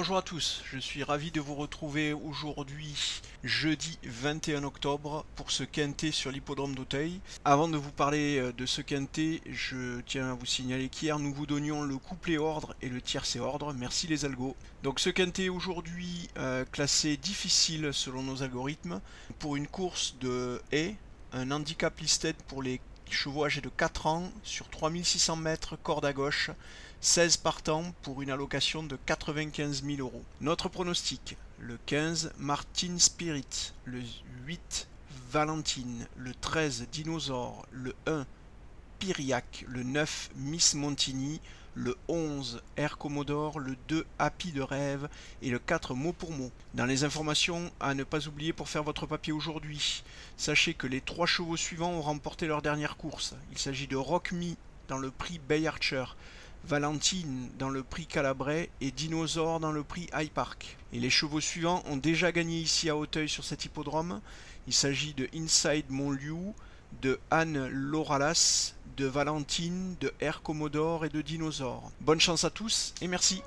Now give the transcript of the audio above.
Bonjour à tous, je suis ravi de vous retrouver aujourd'hui, jeudi 21 octobre, pour ce quintet sur l'hippodrome d'Auteuil. Avant de vous parler euh, de ce quintet, je tiens à vous signaler qu'hier nous vous donnions le couplet ordre et le tiercé ordre. Merci les algos. Donc ce quintet aujourd'hui euh, classé difficile selon nos algorithmes pour une course de haies, un handicap listed pour les chevaux âgés de 4 ans sur 3600 mètres, corde à gauche. 16 partants pour une allocation de 95 000 euros. Notre pronostic le 15 Martin Spirit, le 8 Valentine, le 13 Dinosaure, le 1 Piriac, le 9 Miss Montigny, le 11 Air Commodore, le 2 Happy de rêve et le 4 mot pour mot. Dans les informations à ne pas oublier pour faire votre papier aujourd'hui, sachez que les trois chevaux suivants ont remporté leur dernière course. Il s'agit de Rock Me dans le prix Bay Archer, Valentine dans le prix Calabrais et Dinosaure dans le prix High Park. Et les chevaux suivants ont déjà gagné ici à Hauteuil sur cet hippodrome. Il s'agit de Inside Montliu, de Anne Loralas, de Valentine, de Air et de Dinosaure. Bonne chance à tous et merci.